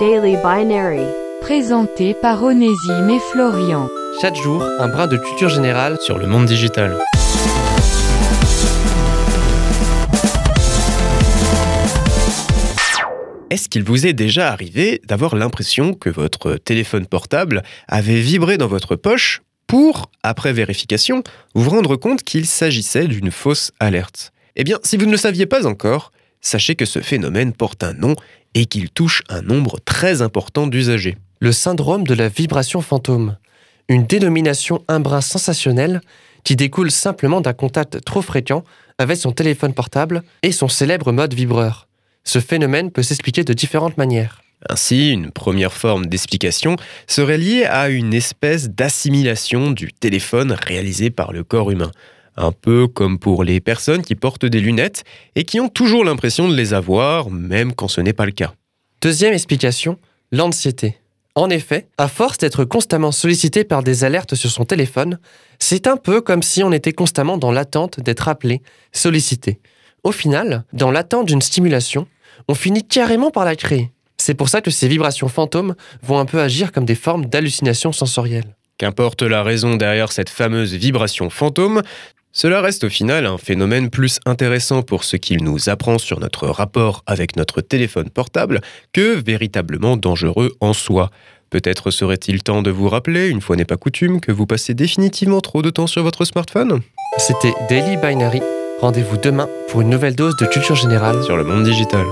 Daily Binary. Présenté par Onésime et Florian. Chaque jour, un brin de culture générale sur le monde digital. Est-ce qu'il vous est déjà arrivé d'avoir l'impression que votre téléphone portable avait vibré dans votre poche pour, après vérification, vous rendre compte qu'il s'agissait d'une fausse alerte? Eh bien, si vous ne le saviez pas encore, sachez que ce phénomène porte un nom et qu'il touche un nombre très important d'usagers. Le syndrome de la vibration fantôme, une dénomination un brin sensationnelle qui découle simplement d'un contact trop fréquent avec son téléphone portable et son célèbre mode vibreur. Ce phénomène peut s'expliquer de différentes manières. Ainsi, une première forme d'explication serait liée à une espèce d'assimilation du téléphone réalisée par le corps humain. Un peu comme pour les personnes qui portent des lunettes et qui ont toujours l'impression de les avoir, même quand ce n'est pas le cas. Deuxième explication, l'anxiété. En effet, à force d'être constamment sollicité par des alertes sur son téléphone, c'est un peu comme si on était constamment dans l'attente d'être appelé, sollicité. Au final, dans l'attente d'une stimulation, on finit carrément par la créer. C'est pour ça que ces vibrations fantômes vont un peu agir comme des formes d'hallucinations sensorielles. Qu'importe la raison derrière cette fameuse vibration fantôme, cela reste au final un phénomène plus intéressant pour ce qu'il nous apprend sur notre rapport avec notre téléphone portable que véritablement dangereux en soi. Peut-être serait-il temps de vous rappeler, une fois n'est pas coutume, que vous passez définitivement trop de temps sur votre smartphone C'était Daily Binary Rendez-vous demain pour une nouvelle dose de culture générale sur le monde digital.